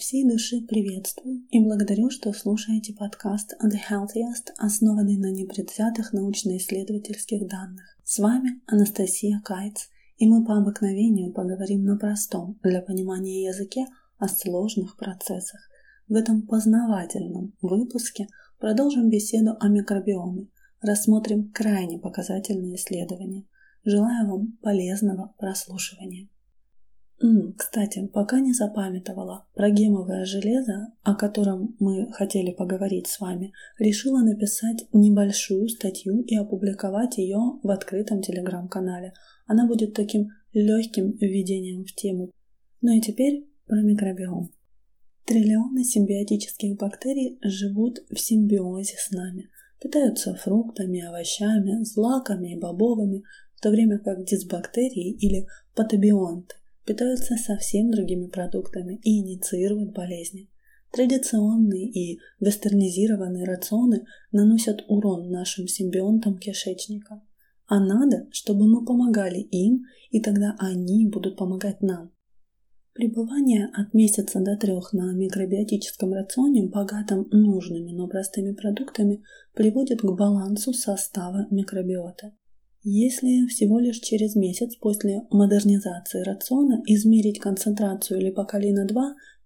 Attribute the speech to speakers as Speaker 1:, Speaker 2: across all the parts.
Speaker 1: всей души приветствую и благодарю, что слушаете подкаст The Healthiest, основанный на непредвзятых научно-исследовательских данных. С вами Анастасия Кайц, и мы по обыкновению поговорим на простом для понимания языке о сложных процессах. В этом познавательном выпуске продолжим беседу о микробиоме, рассмотрим крайне показательные исследования. Желаю вам полезного прослушивания. Кстати, пока не запамятовала про гемовое железо, о котором мы хотели поговорить с вами, решила написать небольшую статью и опубликовать ее в открытом телеграм-канале. Она будет таким легким введением в тему. Ну и теперь про микробиом. Триллионы симбиотических бактерий живут в симбиозе с нами, питаются фруктами, овощами, злаками и бобовыми, в то время как дисбактерии или патобионты питаются совсем другими продуктами и инициируют болезни. Традиционные и вестернизированные рационы наносят урон нашим симбионтам кишечника. А надо, чтобы мы помогали им, и тогда они будут помогать нам. Пребывание от месяца до трех на микробиотическом рационе, богатом нужными, но простыми продуктами, приводит к балансу состава микробиота. Если всего лишь через месяц после модернизации рациона измерить концентрацию липокалина-2,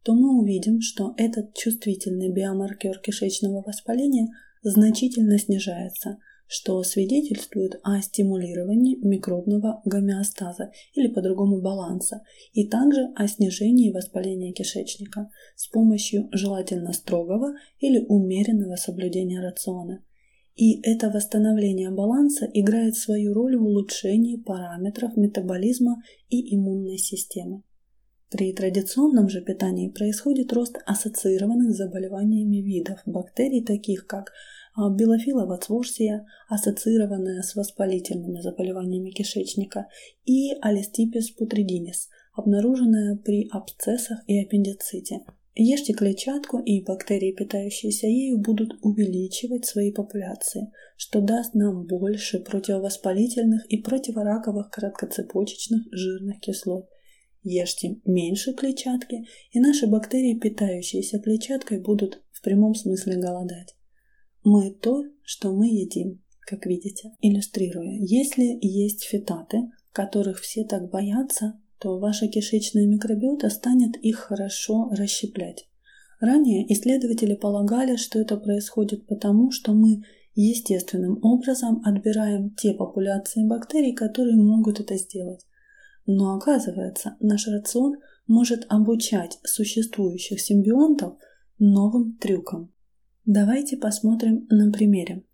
Speaker 1: то мы увидим, что этот чувствительный биомаркер кишечного воспаления значительно снижается, что свидетельствует о стимулировании микробного гомеостаза или по-другому баланса, и также о снижении воспаления кишечника с помощью желательно строгого или умеренного соблюдения рациона – и это восстановление баланса играет свою роль в улучшении параметров метаболизма и иммунной системы. При традиционном же питании происходит рост ассоциированных с заболеваниями видов бактерий, таких как а, билофиловацворсия, ассоциированная с воспалительными заболеваниями кишечника, и алистипис путридинис, обнаруженная при абсцессах и аппендиците, Ешьте клетчатку, и бактерии, питающиеся ею, будут увеличивать свои популяции, что даст нам больше противовоспалительных и противораковых короткоцепочечных жирных кислот. Ешьте меньше клетчатки, и наши бактерии, питающиеся клетчаткой, будут в прямом смысле голодать. Мы то, что мы едим, как видите. Иллюстрируя, если есть фитаты, которых все так боятся, то ваша кишечная микробиота станет их хорошо расщеплять. Ранее исследователи полагали, что это происходит потому, что мы естественным образом отбираем те популяции бактерий, которые могут это сделать. Но оказывается, наш рацион может обучать существующих симбионтов новым трюкам. Давайте посмотрим на примере.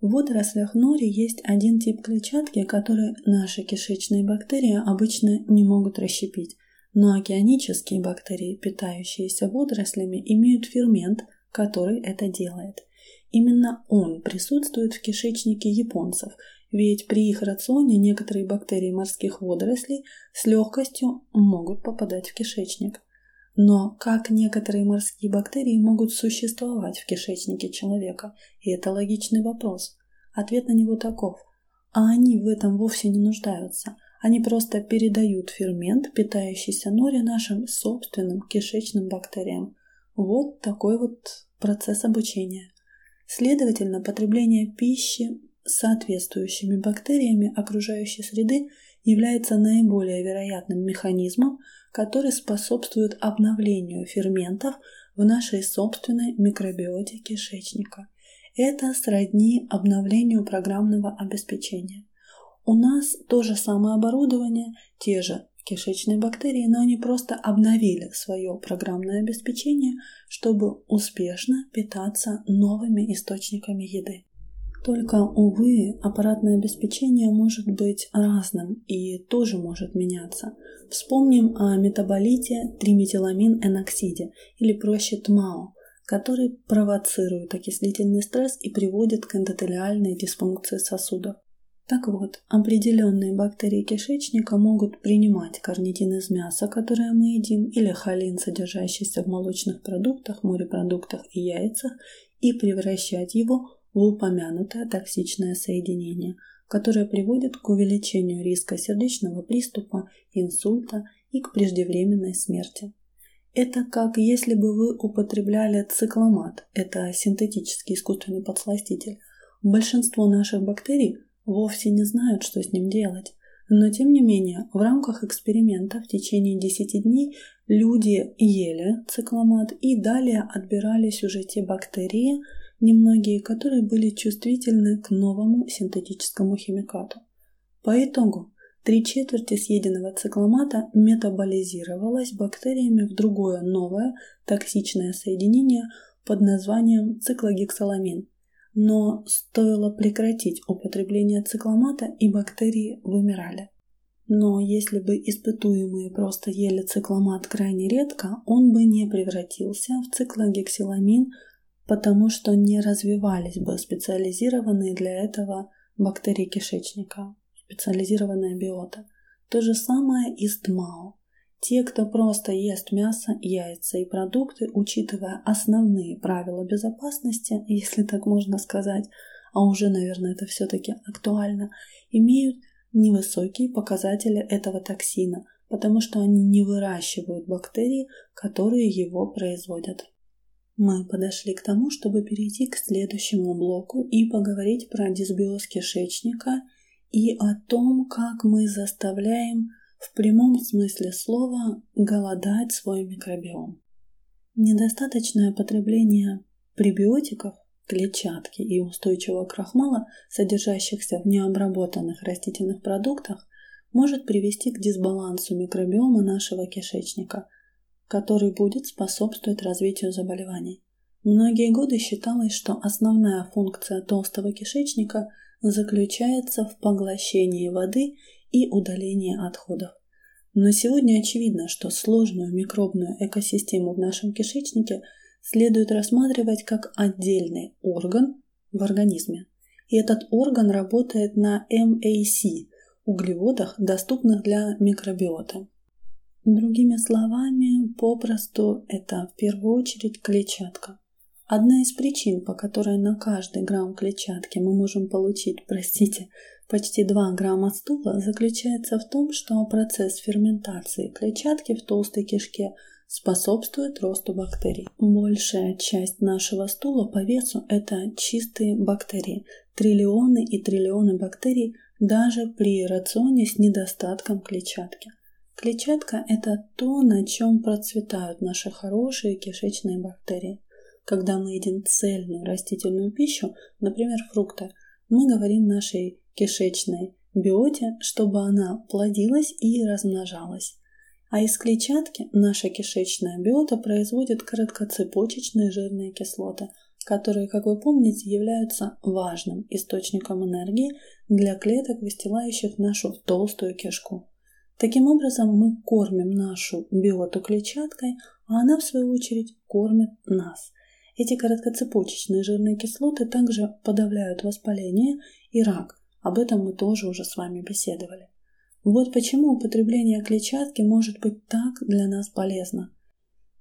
Speaker 1: В водорослях нори есть один тип клетчатки, который наши кишечные бактерии обычно не могут расщепить, но океанические бактерии, питающиеся водорослями, имеют фермент, который это делает. Именно он присутствует в кишечнике японцев, ведь при их рационе некоторые бактерии морских водорослей с легкостью могут попадать в кишечник. Но как некоторые морские бактерии могут существовать в кишечнике человека? И это логичный вопрос. Ответ на него таков. А они в этом вовсе не нуждаются. Они просто передают фермент, питающийся норе нашим собственным кишечным бактериям. Вот такой вот процесс обучения. Следовательно, потребление пищи соответствующими бактериями окружающей среды является наиболее вероятным механизмом, который способствует обновлению ферментов в нашей собственной микробиоте кишечника. Это сродни обновлению программного обеспечения. У нас то же самое оборудование, те же кишечные бактерии, но они просто обновили свое программное обеспечение, чтобы успешно питаться новыми источниками еды. Только, увы, аппаратное обеспечение может быть разным и тоже может меняться. Вспомним о метаболите триметиламин-эноксиде или проще ТМАО, который провоцирует окислительный стресс и приводит к эндотелиальной дисфункции сосудов. Так вот, определенные бактерии кишечника могут принимать карнитин из мяса, которое мы едим, или холин, содержащийся в молочных продуктах, морепродуктах и яйцах, и превращать его упомянутое токсичное соединение, которое приводит к увеличению риска сердечного приступа, инсульта и к преждевременной смерти. Это как если бы вы употребляли цикломат, это синтетический искусственный подсластитель. Большинство наших бактерий вовсе не знают, что с ним делать. Но тем не менее, в рамках эксперимента в течение 10 дней люди ели цикломат и далее отбирались уже те бактерии, немногие которые были чувствительны к новому синтетическому химикату. По итогу, три четверти съеденного цикломата метаболизировалось бактериями в другое новое токсичное соединение под названием циклогексаламин. Но стоило прекратить употребление цикломата, и бактерии вымирали. Но если бы испытуемые просто ели цикломат крайне редко, он бы не превратился в циклогексиламин потому что не развивались бы специализированные для этого бактерии кишечника, специализированная биота. То же самое и с ТМАО. Те, кто просто ест мясо, яйца и продукты, учитывая основные правила безопасности, если так можно сказать, а уже, наверное, это все-таки актуально, имеют невысокие показатели этого токсина, потому что они не выращивают бактерии, которые его производят. Мы подошли к тому, чтобы перейти к следующему блоку и поговорить про дисбиоз кишечника и о том, как мы заставляем в прямом смысле слова голодать свой микробиом. Недостаточное потребление пребиотиков, клетчатки и устойчивого крахмала, содержащихся в необработанных растительных продуктах, может привести к дисбалансу микробиома нашего кишечника – который будет способствовать развитию заболеваний. Многие годы считалось, что основная функция толстого кишечника заключается в поглощении воды и удалении отходов. Но сегодня очевидно, что сложную микробную экосистему в нашем кишечнике следует рассматривать как отдельный орган в организме. И этот орган работает на MAC – углеводах, доступных для микробиота. Другими словами, попросту это в первую очередь клетчатка. Одна из причин, по которой на каждый грамм клетчатки мы можем получить, простите, почти 2 грамма стула, заключается в том, что процесс ферментации клетчатки в толстой кишке способствует росту бактерий. Большая часть нашего стула по весу – это чистые бактерии, триллионы и триллионы бактерий даже при рационе с недостатком клетчатки. Клетчатка – это то, на чем процветают наши хорошие кишечные бактерии. Когда мы едим цельную растительную пищу, например, фрукты, мы говорим нашей кишечной биоте, чтобы она плодилась и размножалась. А из клетчатки наша кишечная биота производит короткоцепочечные жирные кислоты, которые, как вы помните, являются важным источником энергии для клеток, выстилающих нашу толстую кишку. Таким образом, мы кормим нашу биоту клетчаткой, а она, в свою очередь, кормит нас. Эти короткоцепочечные жирные кислоты также подавляют воспаление и рак. Об этом мы тоже уже с вами беседовали. Вот почему употребление клетчатки может быть так для нас полезно.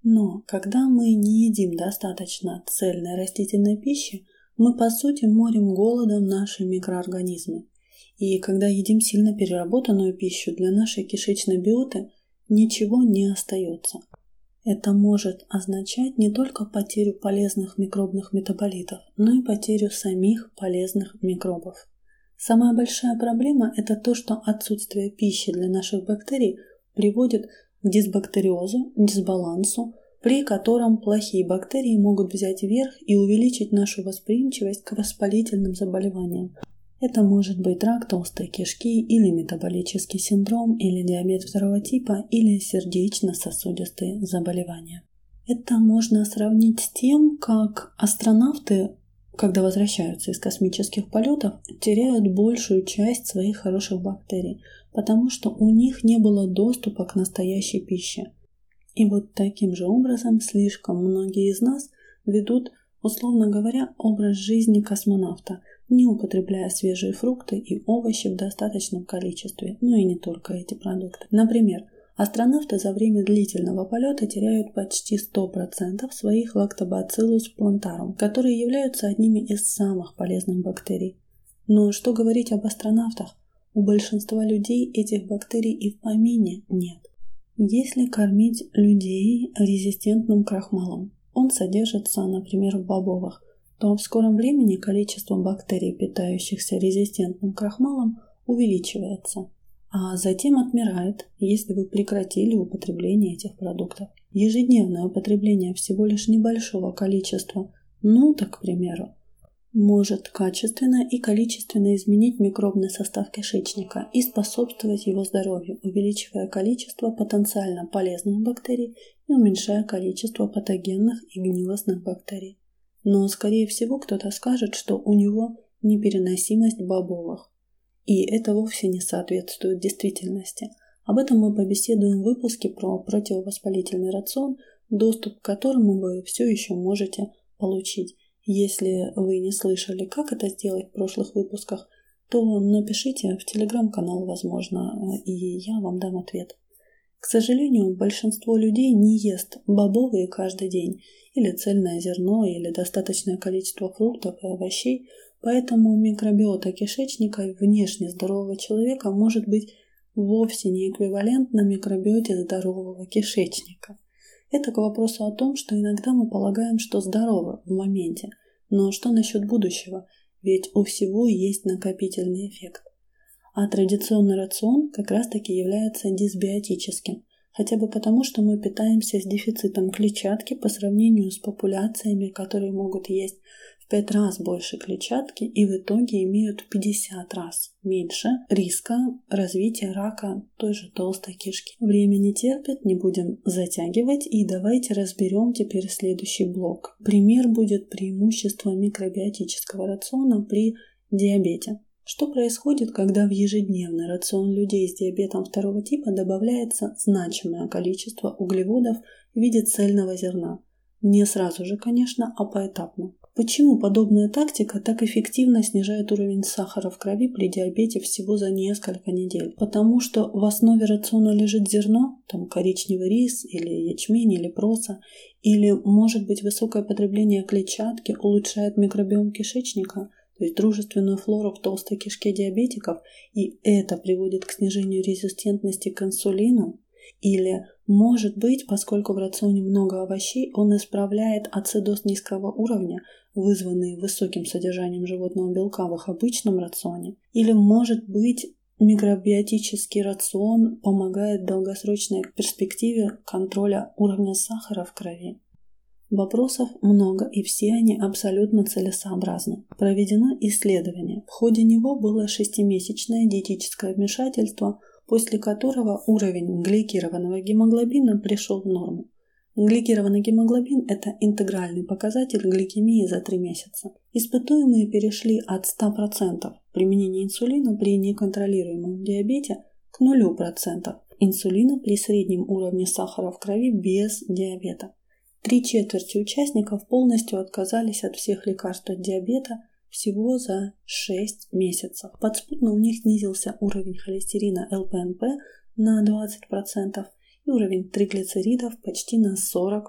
Speaker 1: Но когда мы не едим достаточно цельной растительной пищи, мы по сути морим голодом наши микроорганизмы. И когда едим сильно переработанную пищу, для нашей кишечной биоты ничего не остается. Это может означать не только потерю полезных микробных метаболитов, но и потерю самих полезных микробов. Самая большая проблема – это то, что отсутствие пищи для наших бактерий приводит к дисбактериозу, дисбалансу, при котором плохие бактерии могут взять верх и увеличить нашу восприимчивость к воспалительным заболеваниям, это может быть рак толстой кишки или метаболический синдром, или диабет второго типа, или сердечно-сосудистые заболевания. Это можно сравнить с тем, как астронавты, когда возвращаются из космических полетов, теряют большую часть своих хороших бактерий, потому что у них не было доступа к настоящей пище. И вот таким же образом слишком многие из нас ведут, условно говоря, образ жизни космонавта – не употребляя свежие фрукты и овощи в достаточном количестве, ну и не только эти продукты. Например, астронавты за время длительного полета теряют почти 100% своих лактобациллус плантарум, которые являются одними из самых полезных бактерий. Но что говорить об астронавтах? У большинства людей этих бактерий и в помине нет. Если кормить людей резистентным крахмалом, он содержится, например, в бобовых, то в скором времени количество бактерий, питающихся резистентным крахмалом, увеличивается, а затем отмирает, если вы прекратили употребление этих продуктов. Ежедневное употребление всего лишь небольшого количества, ну, так, к примеру, может качественно и количественно изменить микробный состав кишечника и способствовать его здоровью, увеличивая количество потенциально полезных бактерий и уменьшая количество патогенных и гнилостных бактерий. Но, скорее всего, кто-то скажет, что у него непереносимость бобовых. И это вовсе не соответствует действительности. Об этом мы побеседуем в выпуске про противовоспалительный рацион, доступ к которому вы все еще можете получить. Если вы не слышали, как это сделать в прошлых выпусках, то напишите в телеграм-канал, возможно, и я вам дам ответ. К сожалению, большинство людей не ест бобовые каждый день, или цельное зерно, или достаточное количество фруктов и овощей, поэтому микробиота кишечника внешне здорового человека может быть вовсе не эквивалентна микробиоте здорового кишечника. Это к вопросу о том, что иногда мы полагаем, что здоровы в моменте, но что насчет будущего? Ведь у всего есть накопительный эффект. А традиционный рацион как раз-таки является дисбиотическим, хотя бы потому, что мы питаемся с дефицитом клетчатки по сравнению с популяциями, которые могут есть 5 раз больше клетчатки и в итоге имеют в 50 раз меньше риска развития рака той же толстой кишки. Время не терпит, не будем затягивать и давайте разберем теперь следующий блок. Пример будет преимущество микробиотического рациона при диабете. Что происходит, когда в ежедневный рацион людей с диабетом второго типа добавляется значимое количество углеводов в виде цельного зерна? Не сразу же, конечно, а поэтапно. Почему подобная тактика так эффективно снижает уровень сахара в крови при диабете всего за несколько недель? Потому что в основе рациона лежит зерно, там коричневый рис или ячмень или проса, или может быть высокое потребление клетчатки улучшает микробиом кишечника, есть дружественную флору в толстой кишке диабетиков, и это приводит к снижению резистентности к инсулину, или, может быть, поскольку в рационе много овощей, он исправляет ацидоз низкого уровня, вызванный высоким содержанием животного белка в их обычном рационе. Или, может быть, микробиотический рацион помогает в долгосрочной перспективе контроля уровня сахара в крови. Вопросов много, и все они абсолютно целесообразны. Проведено исследование. В ходе него было шестимесячное диетическое вмешательство – после которого уровень гликированного гемоглобина пришел в норму. Гликированный гемоглобин – это интегральный показатель гликемии за 3 месяца. Испытуемые перешли от 100% применения инсулина при неконтролируемом диабете к 0% инсулина при среднем уровне сахара в крови без диабета. Три четверти участников полностью отказались от всех лекарств от диабета всего за 6 месяцев. Подспутно у них снизился уровень холестерина ЛПНП на 20% и уровень триглицеридов почти на 40%.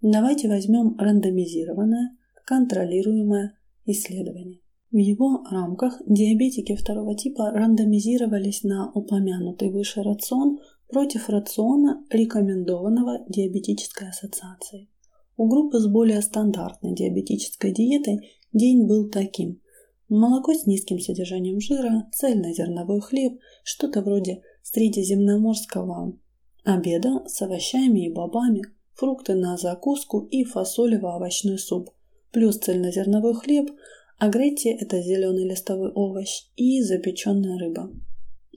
Speaker 1: Давайте возьмем рандомизированное, контролируемое исследование. В его рамках диабетики второго типа рандомизировались на упомянутый выше рацион против рациона, рекомендованного диабетической ассоциацией. У группы с более стандартной диабетической диетой День был таким. Молоко с низким содержанием жира, цельнозерновой хлеб, что-то вроде средиземноморского обеда с овощами и бобами, фрукты на закуску и фасолево-овощной суп, плюс цельнозерновой хлеб, агретти – это зеленый листовой овощ и запеченная рыба.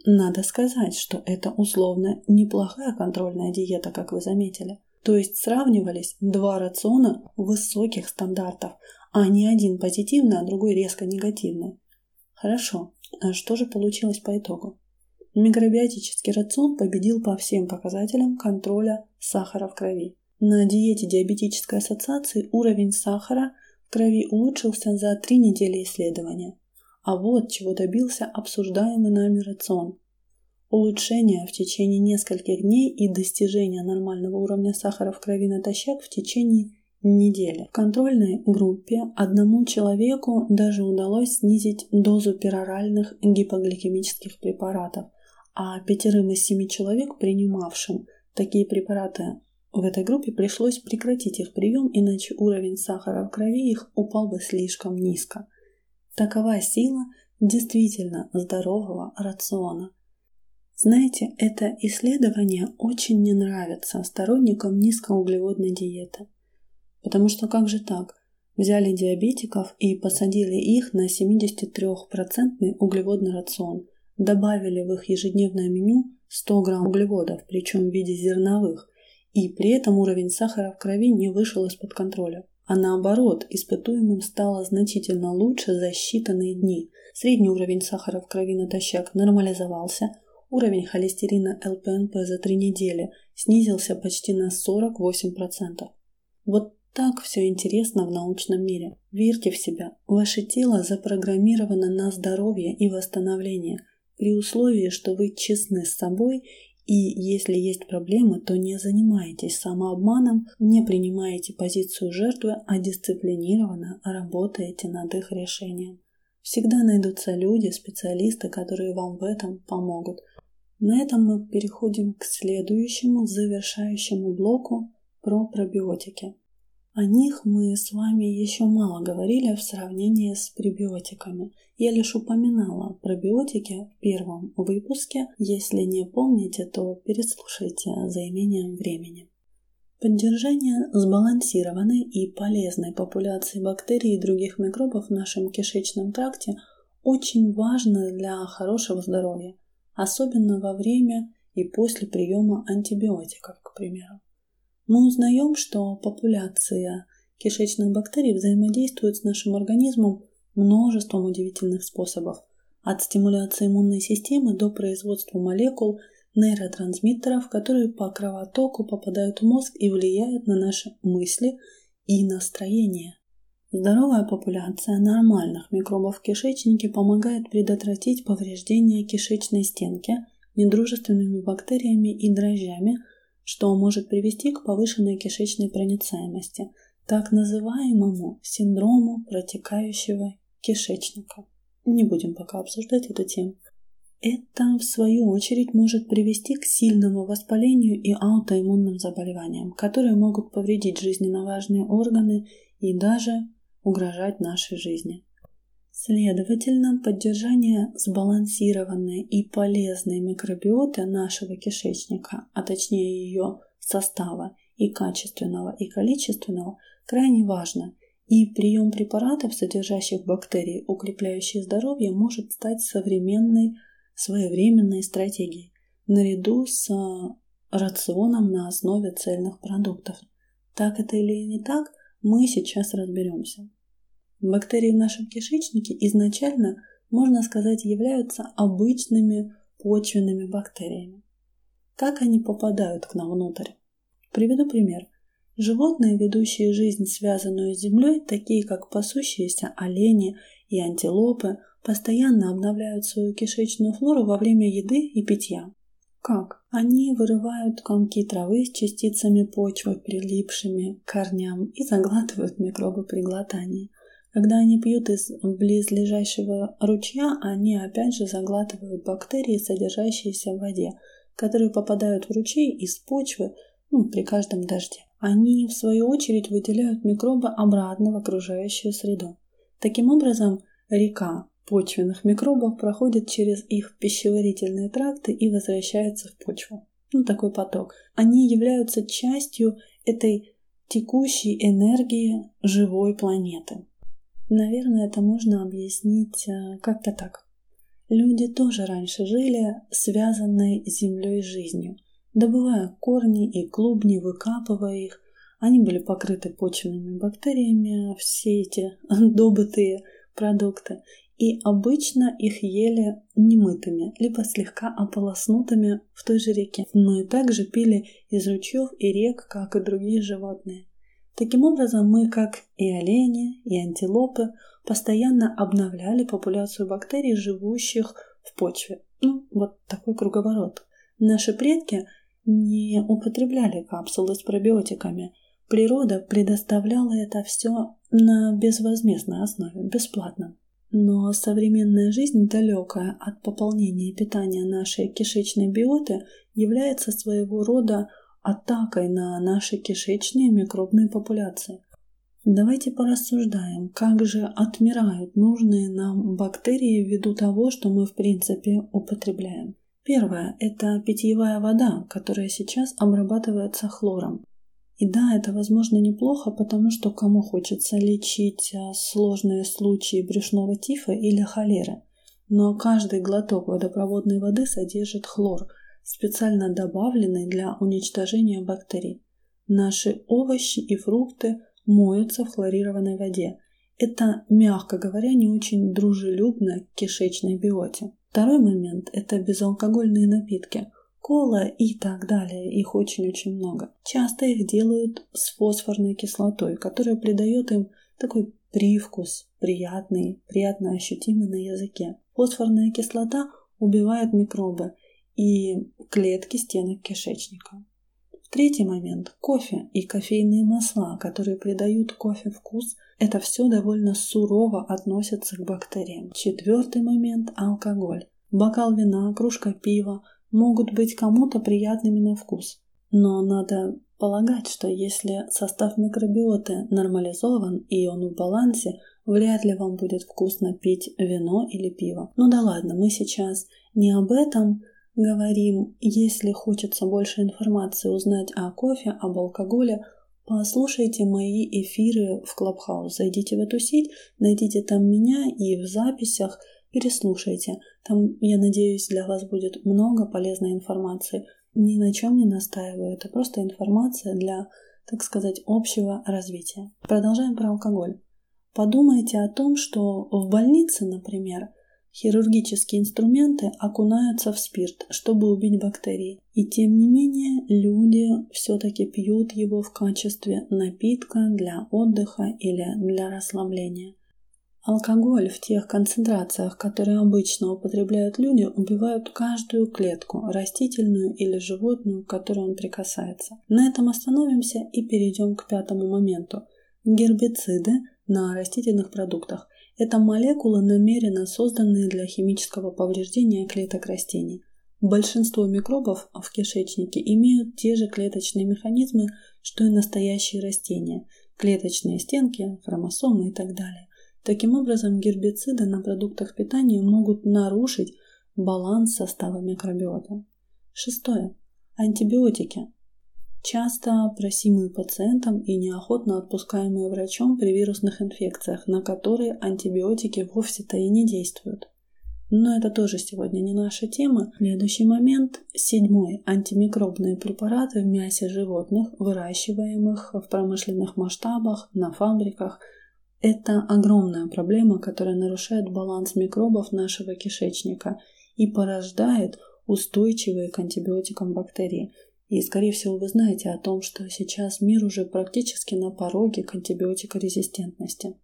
Speaker 1: Надо сказать, что это условно неплохая контрольная диета, как вы заметили. То есть сравнивались два рациона высоких стандартов, а не один позитивный, а другой резко негативный. Хорошо, а что же получилось по итогу? Микробиотический рацион победил по всем показателям контроля сахара в крови. На диете диабетической ассоциации уровень сахара в крови улучшился за три недели исследования. А вот чего добился обсуждаемый нами рацион. Улучшение в течение нескольких дней и достижение нормального уровня сахара в крови натощак в течение недели. В контрольной группе одному человеку даже удалось снизить дозу пероральных гипогликемических препаратов, а пятерым из семи человек, принимавшим такие препараты в этой группе, пришлось прекратить их прием, иначе уровень сахара в крови их упал бы слишком низко. Такова сила действительно здорового рациона. Знаете, это исследование очень не нравится сторонникам низкоуглеводной диеты. Потому что как же так? Взяли диабетиков и посадили их на 73% углеводный рацион, добавили в их ежедневное меню 100 грамм углеводов, причем в виде зерновых, и при этом уровень сахара в крови не вышел из-под контроля. А наоборот, испытуемым стало значительно лучше за считанные дни. Средний уровень сахара в крови натощак нормализовался, уровень холестерина ЛПНП за три недели снизился почти на 48%. Вот так все интересно в научном мире. Верьте в себя. Ваше тело запрограммировано на здоровье и восстановление, при условии, что вы честны с собой и если есть проблемы, то не занимаетесь самообманом, не принимаете позицию жертвы, а дисциплинированно работаете над их решением. Всегда найдутся люди, специалисты, которые вам в этом помогут. На этом мы переходим к следующему завершающему блоку про пробиотики. О них мы с вами еще мало говорили в сравнении с пребиотиками. Я лишь упоминала пробиотики в первом выпуске. Если не помните, то переслушайте за имением времени. Поддержание сбалансированной и полезной популяции бактерий и других микробов в нашем кишечном тракте очень важно для хорошего здоровья, особенно во время и после приема антибиотиков, к примеру мы узнаем, что популяция кишечных бактерий взаимодействует с нашим организмом множеством удивительных способов, от стимуляции иммунной системы до производства молекул нейротрансмиттеров, которые по кровотоку попадают в мозг и влияют на наши мысли и настроение. Здоровая популяция нормальных микробов в кишечнике помогает предотвратить повреждение кишечной стенки недружественными бактериями и дрожжами – что может привести к повышенной кишечной проницаемости, так называемому синдрому протекающего кишечника. Не будем пока обсуждать эту тему. Это, в свою очередь, может привести к сильному воспалению и аутоиммунным заболеваниям, которые могут повредить жизненно важные органы и даже угрожать нашей жизни. Следовательно, поддержание сбалансированной и полезной микробиоты нашего кишечника, а точнее ее состава и качественного, и количественного, крайне важно, и прием препаратов, содержащих бактерии, укрепляющие здоровье, может стать современной своевременной стратегией, наряду с рационом на основе цельных продуктов. Так это или не так, мы сейчас разберемся. Бактерии в нашем кишечнике изначально, можно сказать, являются обычными почвенными бактериями. Как они попадают к нам внутрь? Приведу пример. Животные, ведущие жизнь, связанную с землей, такие как пасущиеся олени и антилопы, постоянно обновляют свою кишечную флору во время еды и питья. Как? Они вырывают комки травы с частицами почвы, прилипшими к корням, и заглатывают микробы при глотании – когда они пьют из близлежащего ручья, они опять же заглатывают бактерии, содержащиеся в воде, которые попадают в ручей из почвы ну, при каждом дожде. Они, в свою очередь, выделяют микробы обратно в окружающую среду. Таким образом, река почвенных микробов проходит через их пищеварительные тракты и возвращается в почву. Ну, такой поток. Они являются частью этой текущей энергии живой планеты. Наверное, это можно объяснить э, как-то так. Люди тоже раньше жили связанной с землей жизнью, добывая корни и клубни, выкапывая их. Они были покрыты почвенными бактериями, все эти добытые продукты, и обычно их ели немытыми, либо слегка ополоснутыми в той же реке, но и также пили из ручьев и рек, как и другие животные. Таким образом, мы, как и олени, и антилопы, постоянно обновляли популяцию бактерий, живущих в почве. Ну, вот такой круговорот. Наши предки не употребляли капсулы с пробиотиками. Природа предоставляла это все на безвозмездной основе, бесплатно. Но современная жизнь, далекая от пополнения питания нашей кишечной биоты, является своего рода атакой на наши кишечные микробные популяции. Давайте порассуждаем, как же отмирают нужные нам бактерии ввиду того, что мы в принципе употребляем. Первое – это питьевая вода, которая сейчас обрабатывается хлором. И да, это возможно неплохо, потому что кому хочется лечить а, сложные случаи брюшного тифа или холеры. Но каждый глоток водопроводной воды содержит хлор, специально добавленный для уничтожения бактерий. Наши овощи и фрукты моются в хлорированной воде. Это, мягко говоря, не очень дружелюбно к кишечной биоте. Второй момент – это безалкогольные напитки. Кола и так далее, их очень-очень много. Часто их делают с фосфорной кислотой, которая придает им такой привкус, приятный, приятно ощутимый на языке. Фосфорная кислота убивает микробы и клетки стенок кишечника. Третий момент – кофе и кофейные масла, которые придают кофе вкус. Это все довольно сурово относится к бактериям. Четвертый момент – алкоголь. Бокал вина, кружка пива могут быть кому-то приятными на вкус. Но надо полагать, что если состав микробиоты нормализован и он в балансе, вряд ли вам будет вкусно пить вино или пиво. Ну да ладно, мы сейчас не об этом, говорим, если хочется больше информации узнать о кофе, об алкоголе, послушайте мои эфиры в Клабхаус. Зайдите в эту сеть, найдите там меня и в записях переслушайте. Там, я надеюсь, для вас будет много полезной информации. Ни на чем не настаиваю, это просто информация для, так сказать, общего развития. Продолжаем про алкоголь. Подумайте о том, что в больнице, например, Хирургические инструменты окунаются в спирт, чтобы убить бактерии. И тем не менее, люди все-таки пьют его в качестве напитка для отдыха или для расслабления. Алкоголь в тех концентрациях, которые обычно употребляют люди, убивают каждую клетку, растительную или животную, к которой он прикасается. На этом остановимся и перейдем к пятому моменту. Гербициды на растительных продуктах. Это молекулы, намеренно созданные для химического повреждения клеток растений. Большинство микробов в кишечнике имеют те же клеточные механизмы, что и настоящие растения – клеточные стенки, хромосомы и так далее. Таким образом, гербициды на продуктах питания могут нарушить баланс состава микробиота. Шестое. Антибиотики часто просимые пациентам и неохотно отпускаемые врачом при вирусных инфекциях, на которые антибиотики вовсе-то и не действуют. Но это тоже сегодня не наша тема. Следующий момент. Седьмой. Антимикробные препараты в мясе животных, выращиваемых в промышленных масштабах, на фабриках. Это огромная проблема, которая нарушает баланс микробов нашего кишечника и порождает устойчивые к антибиотикам бактерии. И, скорее всего, вы знаете о том, что сейчас мир уже практически на пороге к антибиотикорезистентности.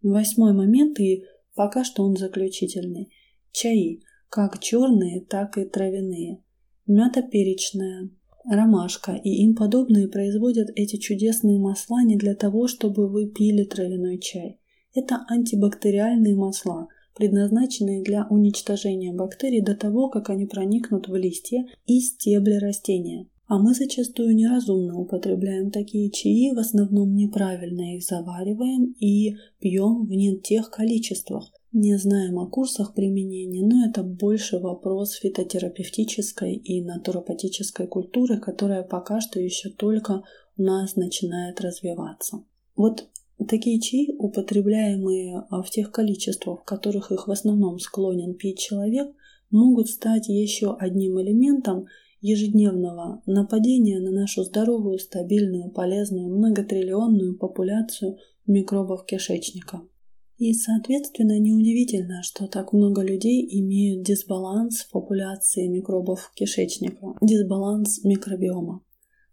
Speaker 1: Восьмой момент, и пока что он заключительный. Чаи, как черные, так и травяные. Мята перечная, ромашка и им подобные производят эти чудесные масла не для того, чтобы вы пили травяной чай. Это антибактериальные масла, предназначенные для уничтожения бактерий до того, как они проникнут в листья и стебли растения. А мы зачастую неразумно употребляем такие чаи, в основном неправильно их завариваем и пьем в не тех количествах. Не знаем о курсах применения, но это больше вопрос фитотерапевтической и натуропатической культуры, которая пока что еще только у нас начинает развиваться. Вот такие чаи, употребляемые а, в тех количествах, в которых их в основном склонен пить человек, могут стать еще одним элементом ежедневного нападения на нашу здоровую, стабильную, полезную, многотриллионную популяцию микробов кишечника. И, соответственно, неудивительно, что так много людей имеют дисбаланс популяции микробов кишечника, дисбаланс микробиома.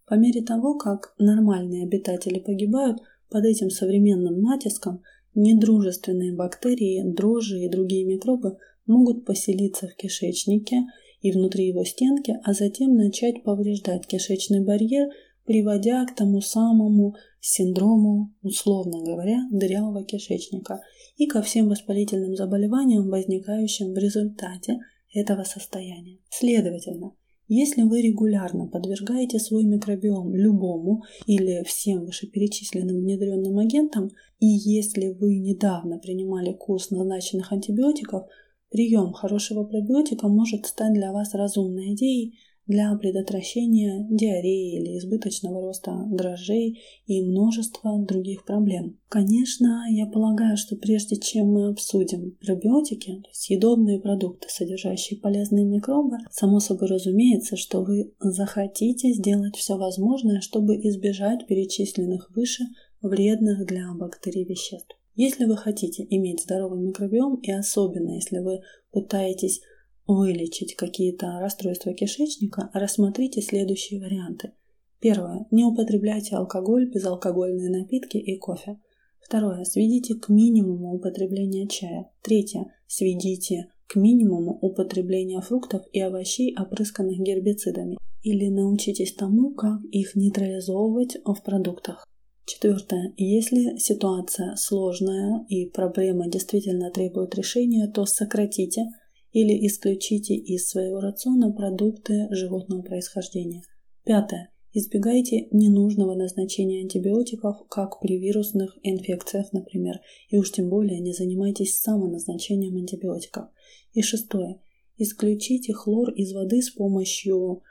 Speaker 1: По мере того, как нормальные обитатели погибают под этим современным натиском, недружественные бактерии, дрожжи и другие микробы могут поселиться в кишечнике и внутри его стенки, а затем начать повреждать кишечный барьер, приводя к тому самому синдрому, условно говоря, дырявого кишечника и ко всем воспалительным заболеваниям, возникающим в результате этого состояния. Следовательно, если вы регулярно подвергаете свой микробиом любому или всем вышеперечисленным внедренным агентам, и если вы недавно принимали курс назначенных антибиотиков, прием хорошего пробиотика может стать для вас разумной идеей для предотвращения диареи или избыточного роста дрожжей и множества других проблем. Конечно, я полагаю, что прежде чем мы обсудим пробиотики, съедобные продукты, содержащие полезные микробы, само собой разумеется, что вы захотите сделать все возможное, чтобы избежать перечисленных выше вредных для бактерий веществ. Если вы хотите иметь здоровый микробиом, и особенно если вы пытаетесь вылечить какие-то расстройства кишечника, рассмотрите следующие варианты. Первое. Не употребляйте алкоголь, безалкогольные напитки и кофе. Второе. Сведите к минимуму употребление чая. Третье. Сведите к минимуму употребление фруктов и овощей, опрысканных гербицидами. Или научитесь тому, как их нейтрализовывать в продуктах. Четвертое. Если ситуация сложная и проблема действительно требует решения, то сократите – или исключите из своего рациона продукты животного происхождения. Пятое. Избегайте ненужного назначения антибиотиков, как при вирусных инфекциях, например, и уж тем более не занимайтесь самоназначением антибиотиков. И шестое. Исключите хлор из воды с помощью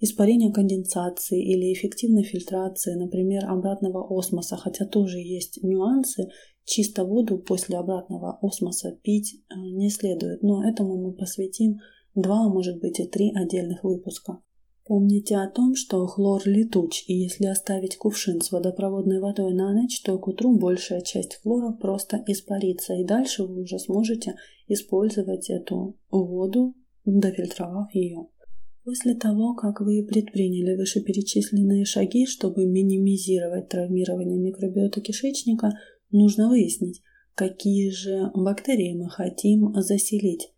Speaker 1: испарения конденсации или эффективной фильтрации, например, обратного осмоса, хотя тоже есть нюансы, чисто воду после обратного осмоса пить э, не следует, но этому мы посвятим два, а может быть и три отдельных выпуска. Помните о том, что хлор летуч, и если оставить кувшин с водопроводной водой на ночь, то к утру большая часть хлора просто испарится, и дальше вы уже сможете использовать эту воду, дофильтровав ее. После того, как вы предприняли вышеперечисленные шаги, чтобы минимизировать травмирование микробиота кишечника, нужно выяснить, какие же бактерии мы хотим заселить.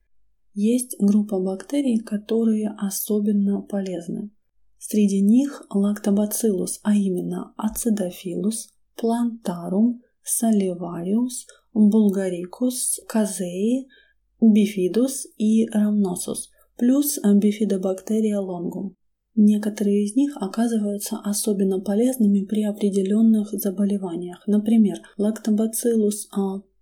Speaker 1: Есть группа бактерий, которые особенно полезны. Среди них лактобациллус, а именно ацидофилус, плантарум, саливариус, булгарикус, казеи, бифидус и рамносус – плюс бифидобактерия лонгум. Некоторые из них оказываются особенно полезными при определенных заболеваниях. Например, лактобациллус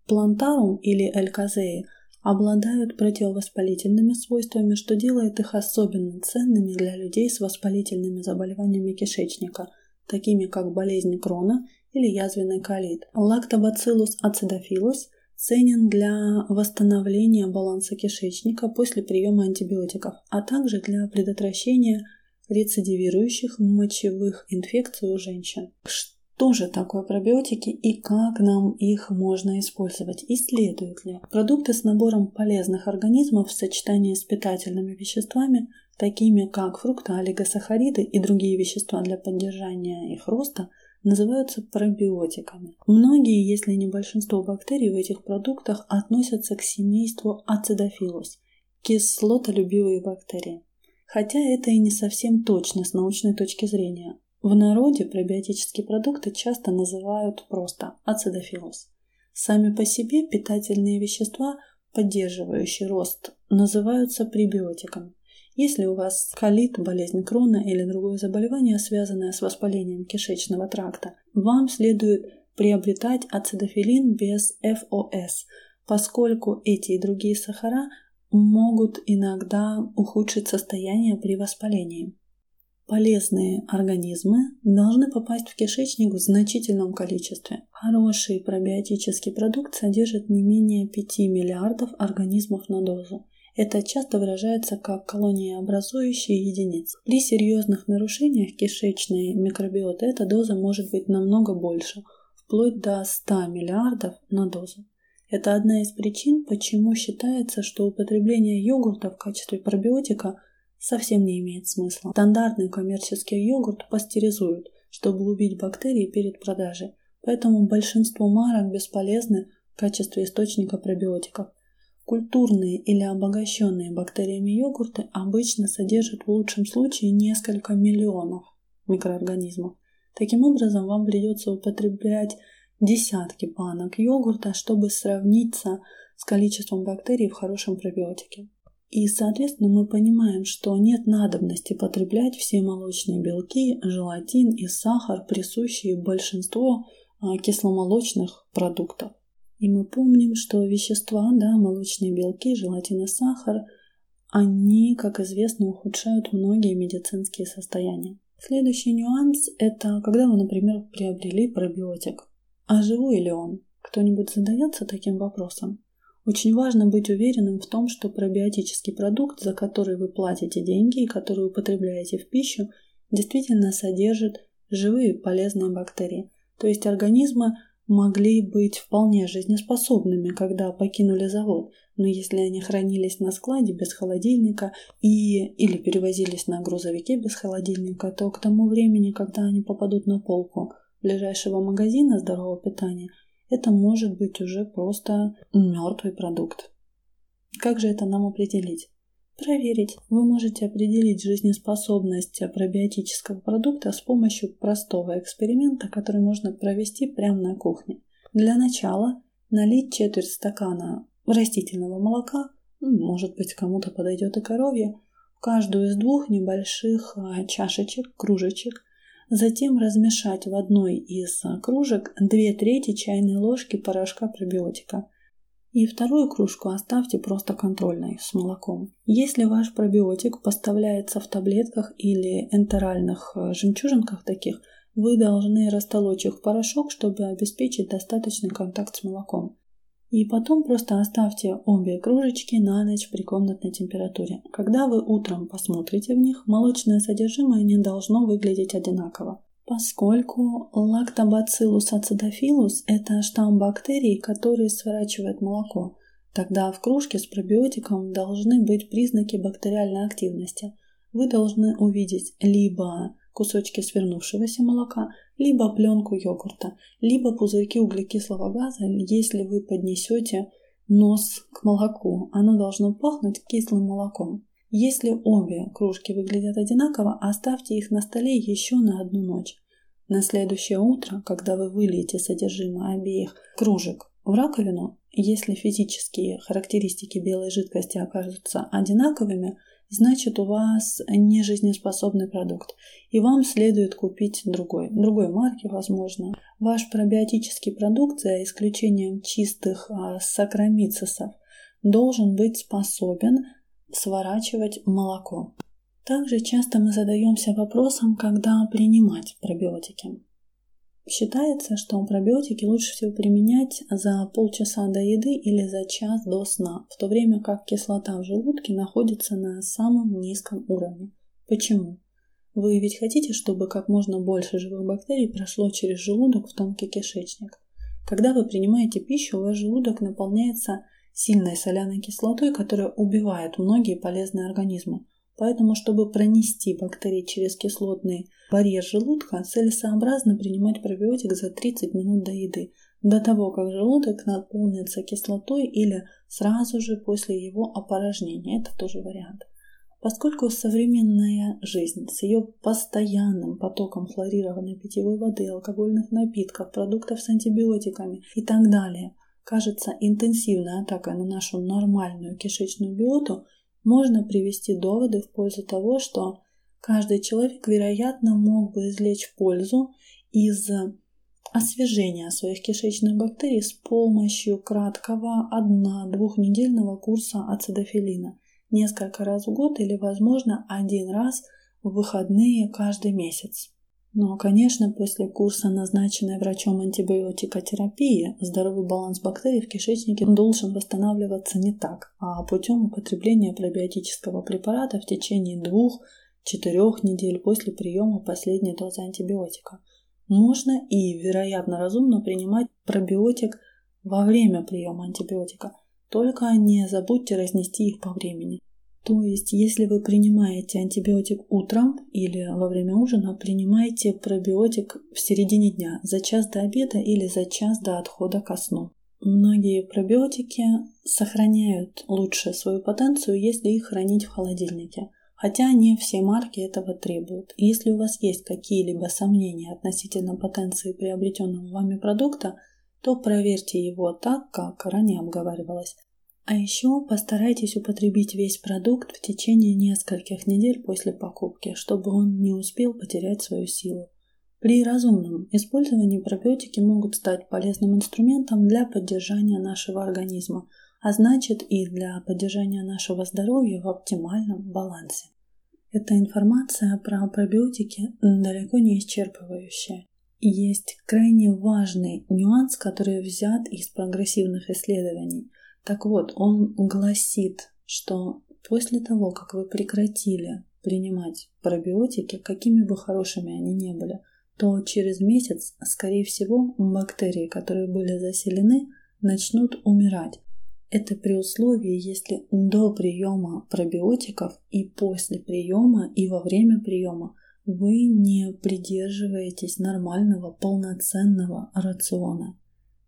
Speaker 1: плантарум или эльказеи обладают противовоспалительными свойствами, что делает их особенно ценными для людей с воспалительными заболеваниями кишечника, такими как болезнь Крона или язвенный колит. Лактобациллус acidophilus ценен для восстановления баланса кишечника после приема антибиотиков, а также для предотвращения рецидивирующих мочевых инфекций у женщин. Что же такое пробиотики и как нам их можно использовать? Исследуют ли продукты с набором полезных организмов в сочетании с питательными веществами, такими как фрукты, олигосахариды и другие вещества для поддержания их роста – называются пробиотиками. Многие, если не большинство бактерий в этих продуктах относятся к семейству ацидофилус – кислотолюбивые бактерии. Хотя это и не совсем точно с научной точки зрения. В народе пробиотические продукты часто называют просто ацидофилус. Сами по себе питательные вещества, поддерживающие рост, называются пребиотиками. Если у вас колит, болезнь крона или другое заболевание, связанное с воспалением кишечного тракта, вам следует приобретать ацидофилин без ФОС, поскольку эти и другие сахара могут иногда ухудшить состояние при воспалении. Полезные организмы должны попасть в кишечник в значительном количестве. Хороший пробиотический продукт содержит не менее 5 миллиардов организмов на дозу. Это часто выражается как колониеобразующие единицы. При серьезных нарушениях кишечной микробиоты эта доза может быть намного больше, вплоть до 100 миллиардов на дозу. Это одна из причин, почему считается, что употребление йогурта в качестве пробиотика совсем не имеет смысла. Стандартный коммерческий йогурт пастеризуют, чтобы убить бактерии перед продажей, поэтому большинство марок бесполезны в качестве источника пробиотиков. Культурные или обогащенные бактериями йогурты обычно содержат в лучшем случае несколько миллионов микроорганизмов. Таким образом, вам придется употреблять десятки банок йогурта, чтобы сравниться с количеством бактерий в хорошем пробиотике. И, соответственно, мы понимаем, что нет надобности потреблять все молочные белки, желатин и сахар, присущие большинству а, кисломолочных продуктов. И мы помним, что вещества, да, молочные белки, желатин и сахар, они, как известно, ухудшают многие медицинские состояния. Следующий нюанс – это когда вы, например, приобрели пробиотик. А живой ли он? Кто-нибудь задается таким вопросом? Очень важно быть уверенным в том, что пробиотический продукт, за который вы платите деньги и который употребляете в пищу, действительно содержит живые полезные бактерии. То есть организмы могли быть вполне жизнеспособными, когда покинули завод, но если они хранились на складе без холодильника и или перевозились на грузовике без холодильника, то к тому времени, когда они попадут на полку ближайшего магазина здорового питания, это может быть уже просто мертвый продукт. Как же это нам определить? Проверить. Вы можете определить жизнеспособность пробиотического продукта с помощью простого эксперимента, который можно провести прямо на кухне. Для начала налить четверть стакана растительного молока, может быть кому-то подойдет и коровье, в каждую из двух небольших а, чашечек, кружечек, затем размешать в одной из кружек 2 трети чайной ложки порошка пробиотика – и вторую кружку оставьте просто контрольной с молоком. Если ваш пробиотик поставляется в таблетках или энтеральных э, жемчужинках таких, вы должны растолочь их в порошок, чтобы обеспечить достаточный контакт с молоком. И потом просто оставьте обе кружечки на ночь при комнатной температуре. Когда вы утром посмотрите в них, молочное содержимое не должно выглядеть одинаково поскольку лактобациллус ацидофилус – это штамм бактерий, который сворачивает молоко. Тогда в кружке с пробиотиком должны быть признаки бактериальной активности. Вы должны увидеть либо кусочки свернувшегося молока, либо пленку йогурта, либо пузырьки углекислого газа, если вы поднесете нос к молоку. Оно должно пахнуть кислым молоком. Если обе кружки выглядят одинаково, оставьте их на столе еще на одну ночь. На следующее утро, когда вы выльете содержимое обеих кружек в раковину, если физические характеристики белой жидкости окажутся одинаковыми, значит у вас нежизнеспособный продукт, и вам следует купить другой, другой марки, возможно. Ваш пробиотический продукт, за исключением чистых а, сакромицисов, должен быть способен сворачивать молоко. Также часто мы задаемся вопросом, когда принимать пробиотики. Считается, что пробиотики лучше всего применять за полчаса до еды или за час до сна, в то время как кислота в желудке находится на самом низком уровне. Почему? Вы ведь хотите, чтобы как можно больше живых бактерий прошло через желудок в тонкий кишечник. Когда вы принимаете пищу, ваш желудок наполняется сильной соляной кислотой, которая убивает многие полезные организмы. Поэтому, чтобы пронести бактерии через кислотный барьер желудка, целесообразно принимать пробиотик за 30 минут до еды, до того, как желудок наполнится кислотой или сразу же после его опорожнения. Это тоже вариант. Поскольку современная жизнь с ее постоянным потоком хлорированной питьевой воды, алкогольных напитков, продуктов с антибиотиками и так далее – кажется интенсивной атакой на нашу нормальную кишечную биоту, можно привести доводы в пользу того, что каждый человек, вероятно, мог бы извлечь пользу из освежения своих кишечных бактерий с помощью краткого одно-двухнедельного курса ацидофилина несколько раз в год или, возможно, один раз в выходные каждый месяц. Но, конечно, после курса, назначенной врачом антибиотикотерапии, здоровый баланс бактерий в кишечнике должен восстанавливаться не так, а путем употребления пробиотического препарата в течение двух-четырех недель после приема последней дозы антибиотика. Можно и, вероятно, разумно принимать пробиотик во время приема антибиотика, только не забудьте разнести их по времени. То есть, если вы принимаете антибиотик утром или во время ужина, принимайте пробиотик в середине дня, за час до обеда или за час до отхода ко сну. Многие пробиотики сохраняют лучше свою потенцию, если их хранить в холодильнике. Хотя не все марки этого требуют. Если у вас есть какие-либо сомнения относительно потенции приобретенного вами продукта, то проверьте его так, как ранее обговаривалось. А еще постарайтесь употребить весь продукт в течение нескольких недель после покупки, чтобы он не успел потерять свою силу. При разумном использовании пробиотики могут стать полезным инструментом для поддержания нашего организма, а значит и для поддержания нашего здоровья в оптимальном балансе. Эта информация про пробиотики далеко не исчерпывающая. Есть крайне важный нюанс, который взят из прогрессивных исследований. Так вот, он гласит, что после того, как вы прекратили принимать пробиотики, какими бы хорошими они ни были – то через месяц, скорее всего, бактерии, которые были заселены, начнут умирать. Это при условии, если до приема пробиотиков и после приема и во время приема вы не придерживаетесь нормального полноценного рациона.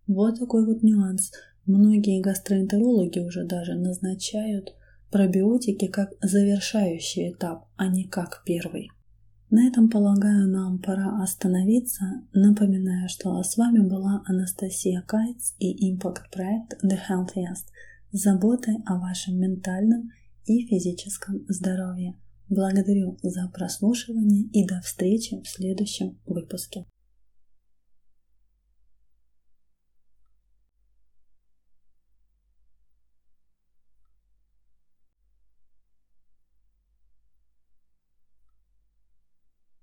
Speaker 1: Вот такой вот нюанс. Многие гастроэнтерологи уже даже назначают пробиотики как завершающий этап, а не как первый. На этом, полагаю, нам пора остановиться. Напоминаю, что с вами была Анастасия Кайц и импакт-проект The Healthiest с заботой о вашем ментальном и физическом здоровье. Благодарю за прослушивание и до встречи в следующем выпуске.